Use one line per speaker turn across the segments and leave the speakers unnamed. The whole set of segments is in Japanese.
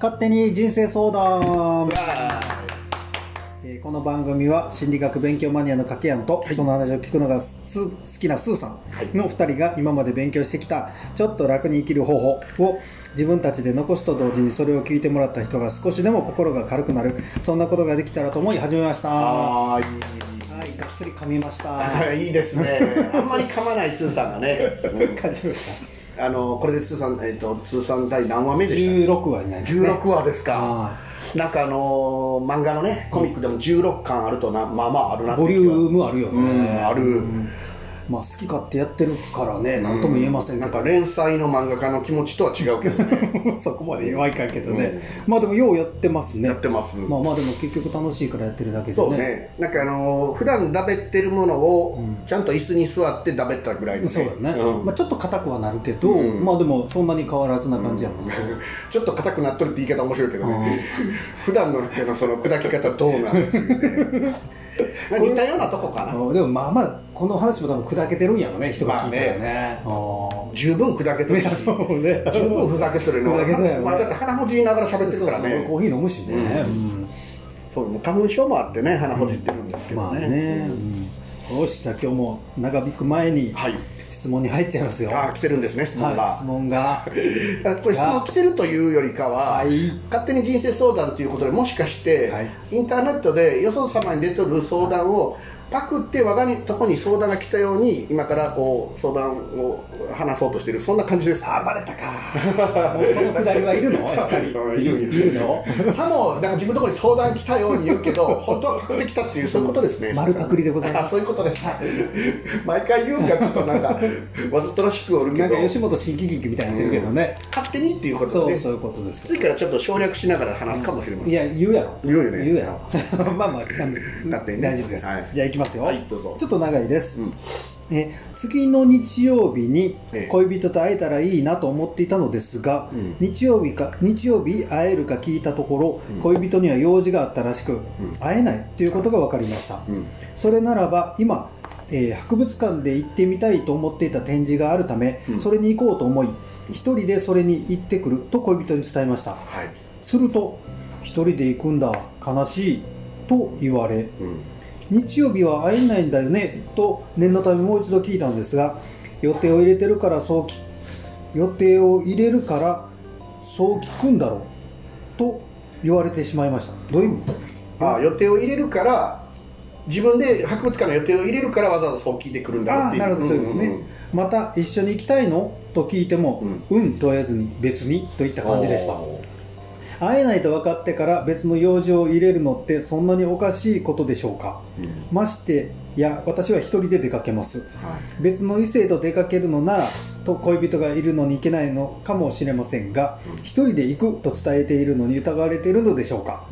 勝手に人生相談、えーこの番組は心理学勉強マニアの掛けやんと、その話を聞くのがす好きなスーさんの2人が今まで勉強してきたちょっと楽に生きる方法を自分たちで残すと同時にそれを聞いてもらった人が少しでも心が軽くなるそんなことができたらと思い始めました。はいがっつり噛みました。
いいいいですね。あんまり噛まないスーさんがね、うん
感じました
あのこれで通算、えっと通算第何話目でした
16話になりますね。
16話ですか。
は
なんかあのー漫画のねコミックでも16巻あるとなまあまああるなって
ボリュームあるよね、
うんある
まあ好き勝手やってるからね何とも言えませんけど、
なんか連載の漫画家の気持ちとは違うけどね。
そこまではいかんけどね、まあでもようやってますね。
やってます。
まあまあでも結局楽しいからやってるだけでね。
そうね。なんかあのー普段だべってるものをちゃんと椅子に座ってだべったぐらいのね。
そうだね、
うん。
まあ、ちょっと硬くはなるけど、
うん。
まあでもそんなに変わらずな感じやもんね、
ちょっと硬くなっとるって言い方面白いけどね、普段のあのその砕き方どうなるっていうね。ま あ 似たようなとこかな。
うんでもまあまあこの話も多分砕けてるんやろね人が聞いたらね,、あ
十分砕けてるし。
ね。
十分ふざけてるの
ふざけてるよね。
まあ、だって鼻ほじりながら喋ってるから
そうそう
ね
コーヒー飲むしね、うん。
そうもう花粉症もあってね鼻ほじってるんですけど
まあ
ね,、
よしじゃあ今日も長引く前に
はい
質問に入っちゃいますよ。
ああ来てるんですね質問が、
はい、質問が。
これ質問来てるというよりかは、
はい。
勝手に人生相談ということでもしかして、
はい。
インターネットでよそ様に出てる相談をパクって我がにとこに相談が来たように今からこう相談を話そうとしているそんな感じです。
あバレたか。このくだりはいるの？やっぱり。
いるいる。
の？
さもなんか自分のところに相談来たように言うけど本当はパクってきたっていうそういうことですね。
丸パクリでございます。
あ そういうことです。毎回言うんがちょっとなんかわざとらしくおるけど。
なんか吉本新喜劇みたいになってるけどね、
勝手にっていうことでね。
そうそういうことです。
次からちょっと省略しながら話すかもしれません。
いや言うやろ。
言うよね。
言うやろ。まあまああの
勝手にね。
大丈夫です、
はい。
じゃあいきますよ、
はいどうぞ。
ちょっと長いです、
うん。
え次の日曜日に
ええ。
恋人と会えたらいいなと思っていたのですが、
うん。
日曜日か日曜日会えるか聞いたところ、
うん。
恋人には用事があったらしく、
ん。
会えないということが分かりました、
うん。
それならば今、えー博物館で行ってみたいと思っていた展示があるため、
うん。
それに行こうと思い一人でそれに行ってくると恋人に伝えました。
はい。
すると一人で行くんだ。悲しい。と言われ
うん
日曜日は会えないんだよねと念のためもう一度聞いたんですが予定を入れてるからそうき予定を入れるからそう聞くんだろうと言われてしまいました。どういう意味？
あ予定を入れるから自分で博物館の予定を入れるからわざわざそう聞いてくるんだろうっていう。
ああなるほどそういう
んんん。
また一緒に行きたいの？と聞いてもうん、と言わずに別にといった感じでした会えないと分かってから別の用事を入れるのってそんなにおかしいことでしょうか？
うん。
ましてや私は一人で出かけます。
はい。
別の異性と出かけるのならと恋人がいるのに行けないのかもしれませんが一人で行くと伝えているのに疑われているのでしょうか？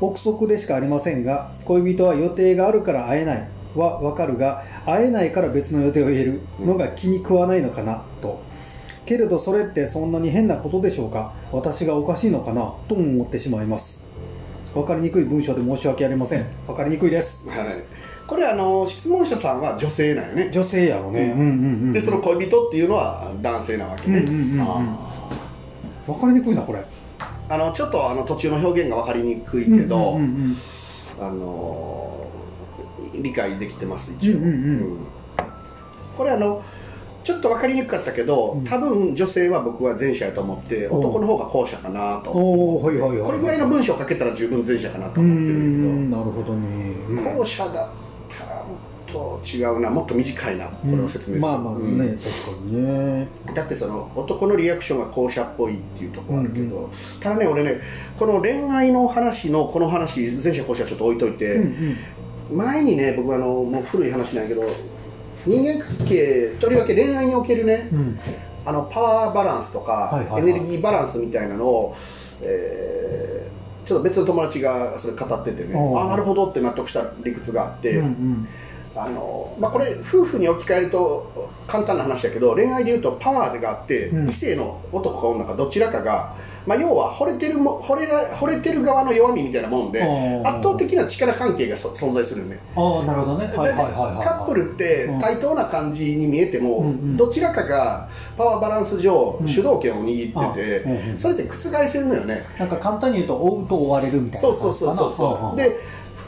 憶測でしかありませんが恋人は予定があるから会えないはわかるが会えないから別の予定を入れるのが気に食わないのかな？とけれどそれってそんなに変なことでしょうか？私がおかしいのかな？とも思ってしまいます。分かりにくい文章で申し訳ありません。分かりにくいです。
はい。これあの質問者さんは女性なんよね。
女性やろね、うん、うんうん
でその恋人っていうのは男性なわけね。
うんう分かりにくいなこれ。
ーあのちょっとあの途中の表現が分かりにくいけど、
うんうんうん
あの理解できてます一応、
うんうん。うん。
これあのちょっと分かりにくかったけど、多分女性は僕は前者やと思って
お
男の方が後者かなと
はいはいはい
これぐらいの文章を書けたら十分前者かなと思ってる
んなるほどね、
けど、後者だったらもっと違うなもっと短いなこれを説明する、
まあまあね、
うん。
確かにね。
だってその男のリアクションが後者っぽいっていうところあるけど、
うん。
ただね俺ねこの恋愛の話のこの話前者後者ちょっと置いといて、
うん
前にね僕あのもう古い話なんやけど人間関係とりわけ恋愛におけるね、
うん。うん
あのパワーバランスとか、エネルギーバランスみたいなのを、えーちょっと別の友達がそれ語っててね
おう
あなるほどって納得した理屈があって、
うんうん。
あのまあ、これ夫婦に置き換えると簡単な話だけど恋愛でいうとパワーがあって、
うん。
異性の男か女かどちらかがまあ、要は惚れてるも惚れら惚れてる側の弱みみたいなもんで
うん。
圧倒的な力関係がそ存在するよ。ね
ああなるほどね。はいはいはいはい
カップルって
うん。
対等な感じに見えても、
うんうん。
どちらかがパワーバランス上
うん。
主導権を握ってて、
あうんうん
それって覆せるのよね、
なんか簡単に言うと追うと追われるみたいな
そうそうそうそうそう。
で
で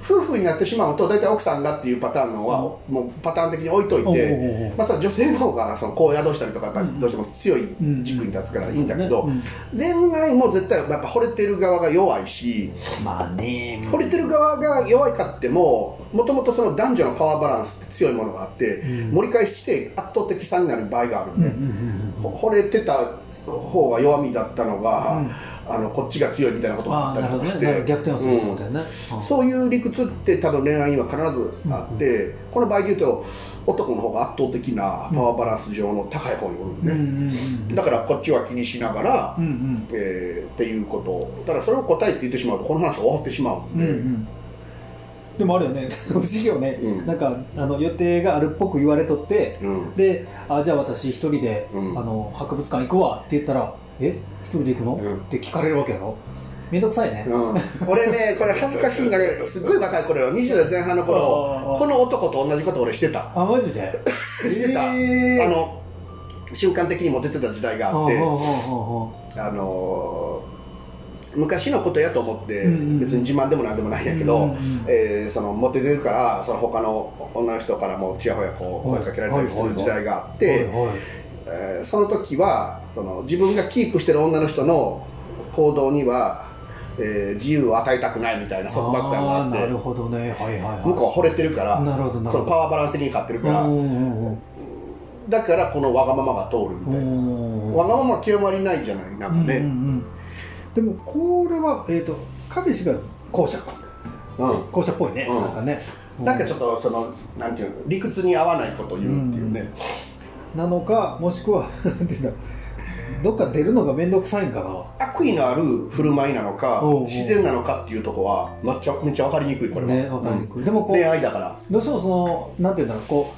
夫婦になってしまうと大体奥さんがっていうパターンのは、もうパターン的に置いといて、まあ、そ女性の方がそのこう宿したりとかどうしても強い軸に立つからいいんだけど、
うん。
恋愛も絶対やっぱ惚れてる側が弱いし
まあね。
惚れてる側が弱いかってももともとその男女のパワーバランスって強いものがあって、
うん。
盛り返して圧倒的差になる場合があるんで、惚れてた方が弱みだったのが、
うん
あのこっちが強いみたいなことがあったりとかして、
ね。逆転をするってことだよね、うん。
そういう理屈って多分恋愛には必ずあって、この場合で言うと男の方が圧倒的なパワーバランス上の高い方におるんで、
うんうんうん
だからこっちは気にしながら、
うんうん。
えーっていうこと。だからそれを答えって言ってしまうとこの話は終わってしまうんで、
うんうん。でもあるよね。不思議よね、
うん。
なんかあの予定があるっぽく言われとって、
うん。
であじゃあ私一人で、
うん。
あの博物館行くわって言ったらえ？一人で行くの、
うん。
って聞かれるわけやろ？めんどくさいね、
うん、俺ねこれ恥ずかしいんだけどすっごい若い頃よ20代前半の
あ
頃
ー
この男と同じこと俺してた。
あマジで？
してた、
えー。
あの瞬間的にモテてた時代があって
あ
のー昔のことやと思って、
うんうん
別に自慢でもなんでもないんやけど、
うんうん
えーそのモテてるからその他の女の人からもちやほやこう
はい
声かけられたりする時代があっ
はい
て、
はい。
えーその時はその自分がキープしてる女の人の行動には、えー自由を与えたくないみたいな束縛感があって
なるほどね。はいはいはい。
向こうは惚れてるから
なるほどなるほど。
そのパワーバランス的に勝ってるから、
うんうんうん
だからこのわがままが通るみたいな、
うん。
わがまま極まりないじゃないなんかね、
うんうんうん。でもこれは、えー、と彼氏が後者か。
うん。
後者っぽいね、
うん。
なんかね。
なんかちょっとそのなんていうの理屈に合わないことを言うっていうね、
なのかもしくは なんていうんだどっか出るのが面倒くさいんかな。
悪意のある振る舞いなのか
おうおう
自然なのかっていうところはめっちゃめっちゃ分かりにくいこれは、
ねわかりにくい、
うん。
でもこう
恋愛だから。
どうしてもそのなんていうんだろうこ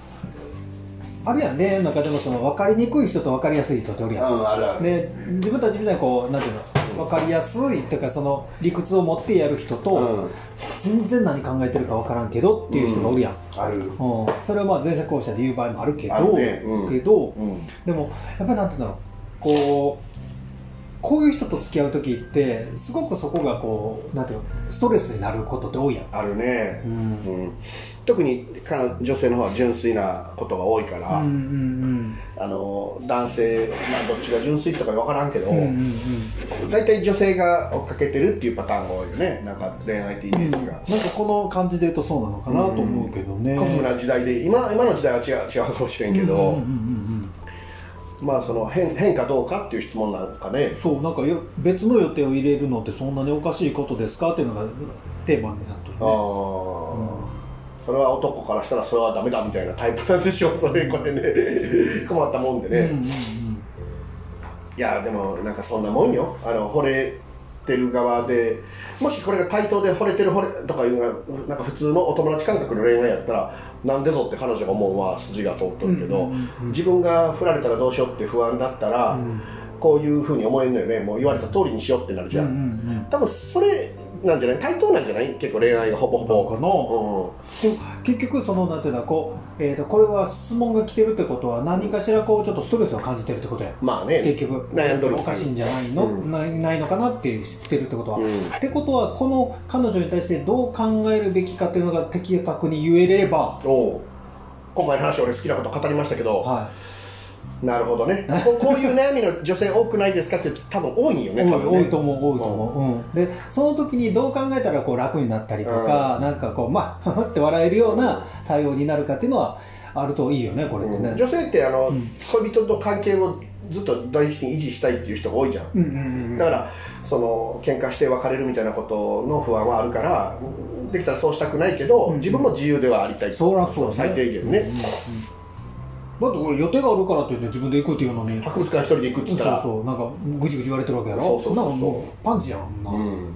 うあるやん恋愛の中でもその分かりにくい人と分かりやすい人っておる
うん。
やん、
あるある。
で自分たちみたいにこうなんていうの分かりやすいっていうかその理屈を持ってやる人と、
うん。
全然何考えてるか分からんけどっていう人がおるやん、
ある。
うん。それはまあ前者後者で言う場合もあるけど
あるね。うん。
けど
うん。
でもやっぱりなんていうんだろうこうこういう人と付き合う時ってすごくそこがこうなんていうのストレスになることって多いやん、
あるね。
う、ん。
うん。特に彼女女性の方は純粋なことが多いから、
うんうん
あの男性、まあ、どっちが純粋とか分からんけど、
うんうんうん。
大体女性が追っかけてるっていうパターンが多いよね。なんか恋愛ってイメージが、
なんかこの感じで言うとそうなのかなと思うけどね。
古風な時代で今今の時代は違う違うかもしれんけど、
うんうんうんうん
まあその変変かどうかっていう質問なんかね。
そうなんかよ別の予定を入れるのってそんなにおかしいことですか？っていうのがテーマになってる
あ
ね。
あ、それは男からしたらそれはダメだみたいなタイプなんでしょう。それこれね。困ったもんでね、
うんうん。
いやでもなんかそんなもんよ。あの惚れてる側でもしこれが対等で惚れてる惚れとかいうのがなんか普通のお友達感覚の恋愛やったらなんでぞって彼女が思うのは筋が通っとるけど、自分が振られたらどうしようって不安だったら、
うん。
こういうふうに思えるのよね。もう言われた通りにしようってなるじゃん。多分それなんじゃない？対等なんじゃない？結構恋愛がほぼほぼ。
なんかなでも結局そのなんていうのこう、えー、とこれは質問が来てるってことは何かしらこうちょっとストレスを感じてるってことや。
うん、まあね。
結局。
悩んどる。
おかしいんじゃないの、
うん。
ないないのかなって知ってるってことは、
うん。
ってことはこの彼女に対してどう考えるべきかっていうのが的確に言えれば、
おう。今回の話俺好きなこと語りましたけど、
は
なるほどね。ここういう悩みの女性多くないですかって多分多いんよ
い、
ね多分ね。
多いと思う多いと思う、うん。でその時にどう考えたらこう楽になったりとか、なんかこうまあって笑えるような対応になるかっていうのはあるといいよねこれってね、
うん。女性ってあの、
ん。
恋人と関係をずっと大事に維持したいっていう人が多いじゃん、
うんうんうん
だからその喧嘩して別れるみたいなことの不安はあるからできたらそうしたくないけど、
うん
自分も自由ではありたい
そりゃそう
最低限ね、
うんうんうんだってこれ予定があるからって言って自分で行くっていうのに。
博物館一人で行くっつ
そう
ったら。
そうなんかぐちぐち言われてるわけやろ？
そうそうそうそう。
うパンチやんな、
うん。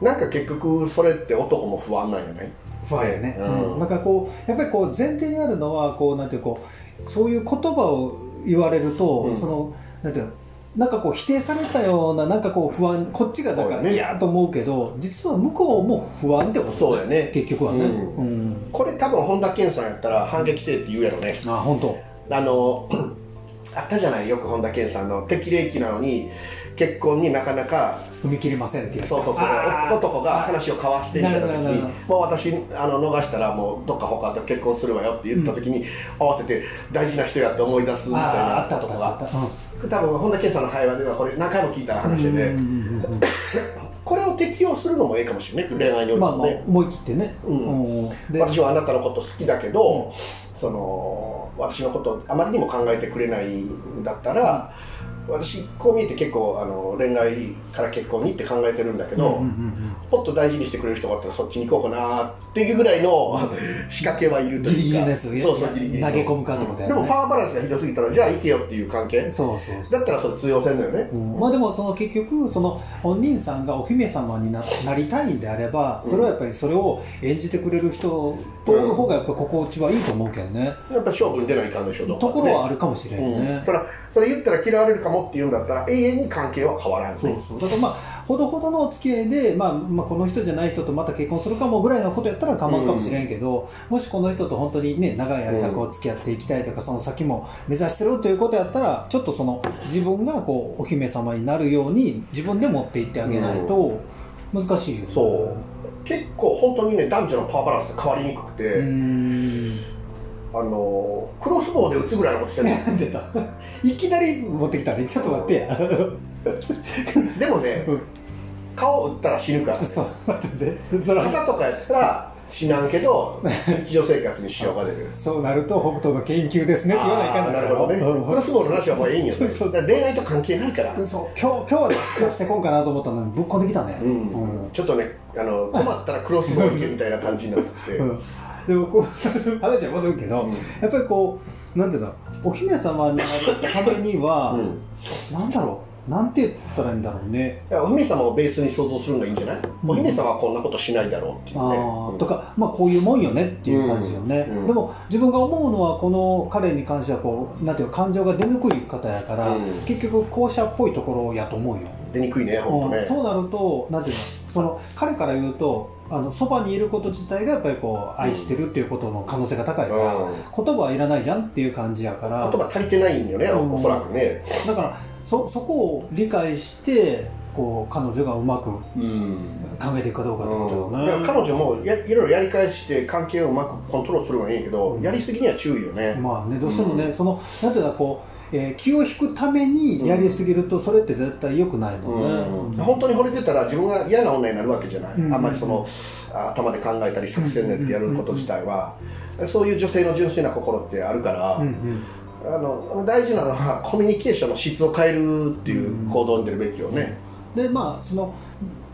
なんか結局それって男も不安なんやない？
不安やね、
うん。
うん。だからこうやっぱりこう前提にあるのはこうなんていうこうそういう言葉を言われると、
うん。
そのなんていうのなんかこう否定されたようななんかこう不安こっちがなんか
そうや
と思うけど実は向こうも不安ってこと
そうやね。
結局はね。
うん。
うん。
これ多分本田健さんやったら反撃せえって言うやろね。
あ本当。
あの あったじゃない？よく本田健さんの適齢期なのに結婚になかなか
踏み切りませんっていう
そうそうそう。男が話を交わしていた時
なるほどなる
にもう私あの逃したらもうどっか他と結婚するわよって言った時に、慌てて大事な人やって思い出すみたいな
ったあった
男が
あった。うん。
多分本田健さんの会話ではこれ何回も聞いた話で、これを適用するのもいいかもしれない恋愛において
まあまあ思い切ってね。
うん。私はあなたのこと好きだけど、その私のことあまりにも考えてくれないんだったら、私こう見えて結構あの恋愛から結婚にって考えてるんだけど、
うんうんうん
もっと大事にしてくれる人があったらそっちに行こうかなっていうぐらいの仕掛けはいると
ギリギ
いうか。
リのやつを
そうそうギリギリの。
投げ込むかってことやね。
でもパワーバランスがひどすぎたらじゃあ行けよっていう関係？
そうそうそう。
だったらそれ通用せんのよね、
うん。まあでもその結局その本人さんがお姫様にななりたいんであればそれはやっぱりそれを演じてくれる人とおる方がやっぱ心地はいいと思うけどね、
やっぱ勝負に出ないかんでしょどっかで
ところはあるかもしれん
うん。
ね、
ただそれ言ったら嫌われるかもって言うんだったら永遠に関係は変わらん。ね
そうそう。だからまあほどほどのお付き合いで、まあ、まあこの人じゃない人とまた結婚するかもぐらいのことやったら構うかもしれんけど、もしこの人と本当にね長い間こう付き合っていきたいとか、その先も目指してるということやったらちょっとその自分がこうお姫様になるように自分で持っていってあげないと難しいよね、
そう結構本当にね男女のパワーバランスが変わりにくくて、あのクロスボウで打つぐらいのことしてる
出たいきなり持ってきたね。ちょっと待って。や
でもね、
うん。
顔打ったら死ぬから
そう待ってねそれ
肩とかやったら死なんけど日常生活に支障が出る。
そうなると北斗の研究ですねって言わないかん
なるほどね。
うん。
クロスボウの話はもういいんよ。ね恋愛と関係ないから。
そう今日今日は出してこんかなと思ったのにぶっこんできたね、
うん。
うん。
ちょっとねあの困ったらクロスボウ行けみたいな感じになってて、
うん。でもこう 話は戻るけど、
うん。
やっぱりこうなんていうのお姫様になるためには、
うん。
なんだろうなんて言ったらいいんだろうね。
いやお姫様をベースに想像するのがいいんじゃない、お姫様はこんなことしないだろうっていうねうん。
あーとか、まあ、こういうもんよねっていう感じよね、
うん。うん。
でも自分が思うのはこの彼に関してはこうなんていうか感情が出にくい方やから、
うん。
結局後者っぽいところやと思うよ、
出にくいね本当ね、
うんそうなるとなんていうのその彼から言うとあのそばにいること自体がやっぱりこう愛してるっていうことの可能性が高いから、
うん。
言葉はいらないじゃんっていう感じやから。
言葉足りてないんよね、
うん。
おそらくね、
だからそそこを理解してこう彼女がうまく考えていくかどうかってことよね、
だから彼女もやいろいろやり返して関係をうまくコントロールするのはいいけど、やりすぎには注意よね、
まあねどうしてもね、
うん。
そのなんていうのこう、えー気を引くためにやりすぎるとそれって絶対良くないもんね、
うん。本当に惚れてたら自分が嫌な女になるわけじゃない、
うん。
あんまりそのあ頭で考えたり作戦練ってやること自体は、そういう女性の純粋な心ってあるから、
うんうん。
あの大事なのはコミュニケーションの質を変えるっていう行動に出るべきよね、
でまあその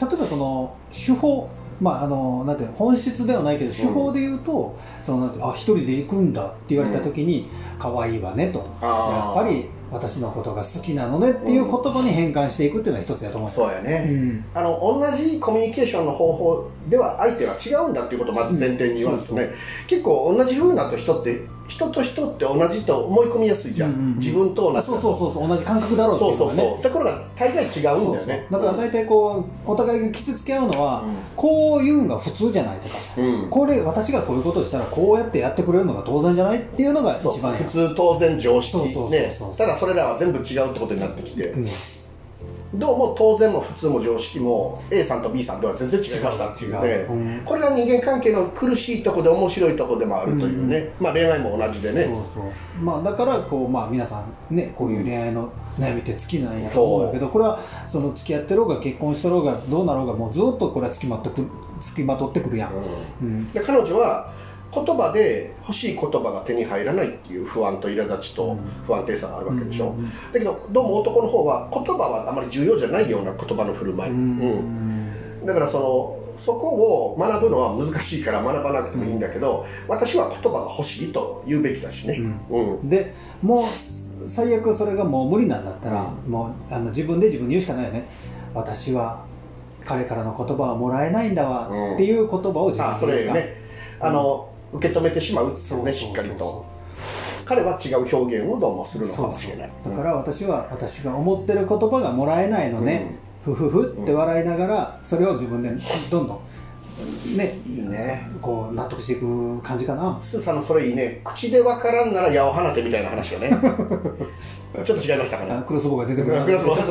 例えばその手法まああのなんて本質ではないけど手法で言うと、そのなんていうのあ一人で行くんだって言われた時に可愛いわねと。やっぱり私のことが好きなのねっていう言葉に変換していくっていうのは一つだと思う。
そうやね、
うん。
あの同じコミュニケーションの方法では相手は違うんだっていうことをまず前提に言わんとね、
うん。そう
結構同じ風だと人って人と人って同じと思い込みやすいじゃん、
うんうんうん。
自分と同じ
あそうそうそうそう同じ感覚だろうって
そ
いううのがね。
そうそうところが大概違うんだよね。
そうそうだから大体こうお互いが傷つけ合うのは、
うん。
こういうんが普通じゃないとか、
うん。
これ私がこういうことをしたらこうやってやってくれるのが当然じゃないっていうのが
そう
一番
普通当然常識。
そうそうそう
ね
そう。
ただそれらは全部違うってことになってきて、
うん
どうも当然も普通も常識も A さんと B さんでは全然違いましたっていう。ね。
違ううん
これが人間関係の苦しいとこで面白いとこでもあるというね、まあ恋愛も同じでね。
まあだからこう、まあ、皆さんねこういう恋愛の悩みって尽きないと思うけどこれはその付き合ってろう。が結婚してろうがどうなろうがもうずっとこれは付きまとく付きまとってくるやん、うん
で彼女は言葉で欲しい言葉が手に入らないっていう不安と苛立ちと不安定さがあるわけでしょ、
う
だけどどうも男の方は言葉はあまり重要じゃないような言葉の振る舞い、
う
うんだからそのそこを学ぶのは難しいから学ばなくてもいいんだけど、私は言葉が欲しいと言うべきだしね、うん。
でもう最悪それがもう無理なんだったら、
うん。
もうあの自分で自分に言うしかないよね。私は彼からの言葉はもらえないんだわ、
うん
っていう言葉を自分
あそ
で言うか。
れね。あの、受け止めてしまうっていうねしっかりと。彼は違う表現をどうもするのかもしれない。
だから私は私が思ってる言葉がもらえないのね、ふふふって笑いながらそれを自分でどんどんね。
いいね。
こう納得していく感じかな。
スーさんのそれいいね。口でわからんなら矢を放てみたいな話がね。ちょっと違いましたかね。
あクロスボウが出てくる。
クロスボウ
ね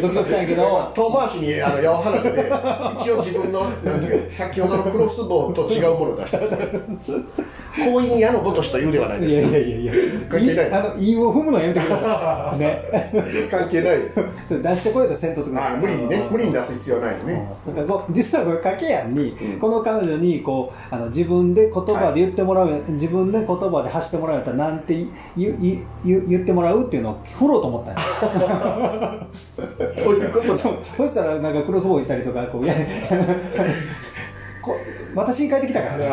ドキドキしたんやけど。
遠回しにあの矢を放てで一応自分のなんていう先ほどのクロスボウと違うものを出した。婚姻矢のごとしと言うではない
いやい
です
やいやいや。
関係ない。
いあの韻を踏むのやめてください。ね。
関係ない。
それ出してこいとせんとってください
あ無理にね。無理に出す必要ないよね。
うん。なんか実はこれ掛けやんに、
うん
この彼女にこうあの自分で言葉で言ってもらう、自分で言葉で発してもらうやったらなんて言言ってもらうっていうのを振ろうと思ったんや。
そういうこと
そう。そしたらなんかクロスボウ行ったりとかこういやこ私に帰ってきたからね。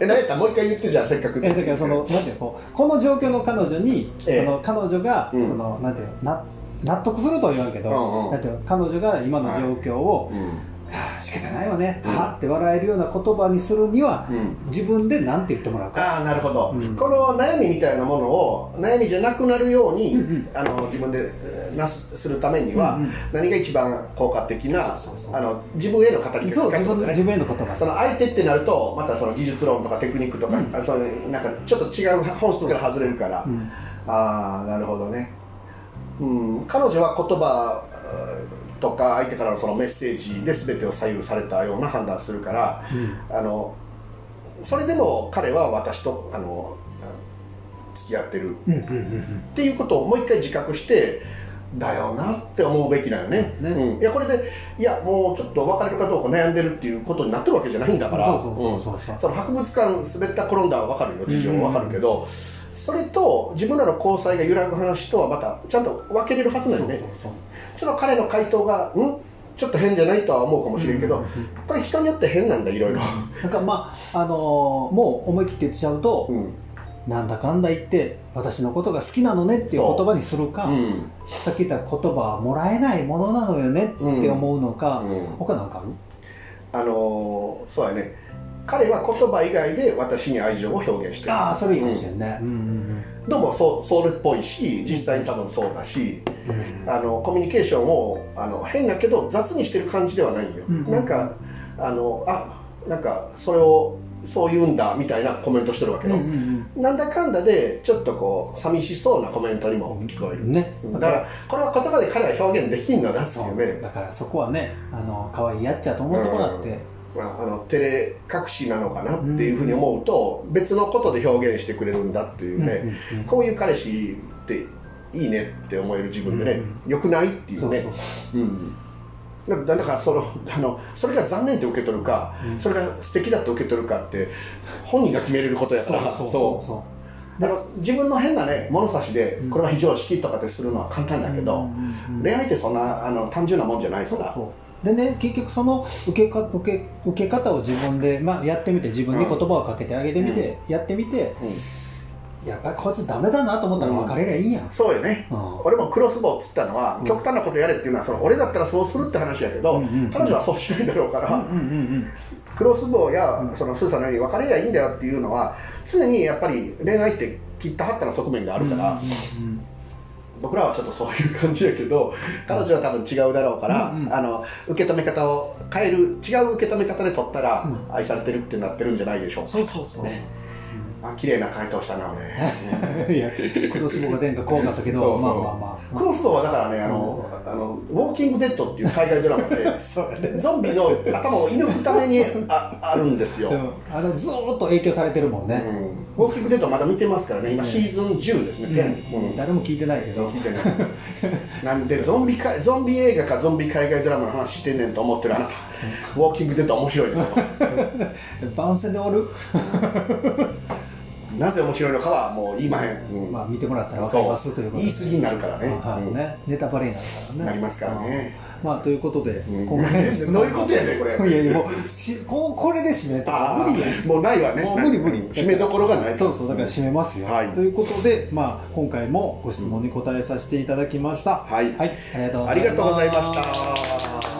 え何やった？らもう一回言ってじゃあせっかく
えだからそのなんていうのこうこの状況の彼女に、
ええ。
その彼女が、
うん。
そのなんていうのな納得するとは言わんけど、
うんうん。
なんていうの彼女が今の状況を、
うん
はあ、仕方ないわね、
うん。
はあって笑えるような言葉にするには、
うん。
自分で何て言ってもらうか。
ああなるほど、
うん。
この悩みみたいなものを悩みじゃなくなるように、
うんうん。
あの自分でえーなすするためには、
うんうん。
何が一番効果的なあの自分への語り
そう自分
ね。
自分への言葉
その相手ってなるとまたその技術論とかテクニックとか、
うん。
あそうなんかちょっと違う本質から外れるから、
うん。
ああなるほどね、うん、彼女は言葉とか相手からのそのメッセージで全てを左右されたような判断するから、あのそれでも彼は私とあの付き合ってる。
うんうんうん
っていうことをもう一回自覚してだよなって思うべきだよね。
ね。
うん、いやこれでいやもうちょっと別れるかどうか悩んでるっていうことになってるわけじゃないんだから。
そ
の博物館滑った転んだは分かるよ事情は分かるけど、それと自分らの交際が揺らぐ話とはまたちゃんと分けれるはずな
そ
よね
うそうそう。
ちょっと彼の回答がん？ちょっと変じゃないとは思うかもしれんけど、
うん。うんうん
これ人によって変なんだいろいろ、
なんかまああのーもう思い切って言っちゃうと、
うん。
なんだかんだ言って私のことが好きなのねっていう言葉にするか、
うん。
さっき言った言葉はもらえないものなのよねって思うのか、
うん。
他なんかある？
あのーそうやね彼は言葉以外で私に愛情を表現してる。
ああそれいいかもしれん。ね、うんうん。
どうもそうそれっぽいし実際に多分そうだし、
うんうん
あのコミュニケーションをあの変だけど雑にしてる感じではないよ、
うん
なんかあのあなんかそれをそう言うんだみたいなコメントしてるわけよ、
うんうん
なんだかんだでちょっとこう寂しそうなコメントにも聞こえる、
うんね
だからこれは言葉で彼は表現できんのだって
そ
いうう。ね
だからそこはねあの可愛いやっちゃと思うところだって、
まあ、あの照れ隠しなのかなっていうふうに思うと、別のことで表現してくれるんだっていうね、こういう彼氏っていいねって思える自分でね、
うん
よくないっていうね。
そう
ん。だからそのあのそれが残念って受け取るか、
うん。
それが素敵だと受け取るかって本人が決めれることやから
そうそうそうそう。
あの自分の変なね物差しで
うん。
これは非常識とかってするのは簡単だけど、恋愛ってそんなあの単純なもんじゃないから。
そうそうでね結局その受けか受け受け方を自分で、まあ、やってみて自分に言葉をかけてあげてみて、やってみて
うん。
やっぱりこいつダメだなと思ったら別れりゃいいんやん、
そうよね。
うん。
俺もクロスボウっつったのは、
うん。
極端なことやれっていうのはその俺だったらそうするって話やけど、
うんうんうん
彼女はそうしないだろうから、
うんうんうん
クロスボウや、
うん。
そのスーさんのように別れりゃいいんだよっていうのは常にやっぱり恋愛って切ったはったの側面があるから、
うんうん
僕らはちょっとそういう感じやけど彼女は多分違うだろうから、
うんうん。
あの受け止め方を変える違う受け止め方で取ったら、
うん。
愛されてるってなってるんじゃないでしょうか。
そうそうそう、
ね。あ綺麗な回答したな俺。
いやクロスボウが出んかこうなったけどまあまあま
クロスボウはだからねあの、あの「ウォーキングデッド」っていう海外ドラマで
ね。
ゾンビの頭を射抜くためにああるんですよ、
あのずーっと影響されてるもんね、
うん、ウォーキングデッドまだ見てますからね。今シーズン10ですね、
うん。
10、うん
誰も聞いてないけど。
聞いてない。なんでゾンビかゾンビ映画かゾンビ海外ドラマの話してんねんと思ってるあなた。ウォーキングデッド面白いですよ。
番宣で終わる、
なぜ面白いのかはもう言いまへん、うん。
まあ見てもらったら分かりますということで。
言い過ぎになるからね,、
はいね。ネタバレになるからね。
なりますからね。
うんまあということで、
うん
今回の
どういうことやねんこれ。
いやいやもうしこうこれで締めた。ら
あ
無理や
あもうないわね
もう無理無理。
締めどころがない。
そうそうだから締めますよ、
はい。
ということで、まあ、今回もご質問に答えさせていただきました、
はい。
はい、ありがとうございます
ありがとうございました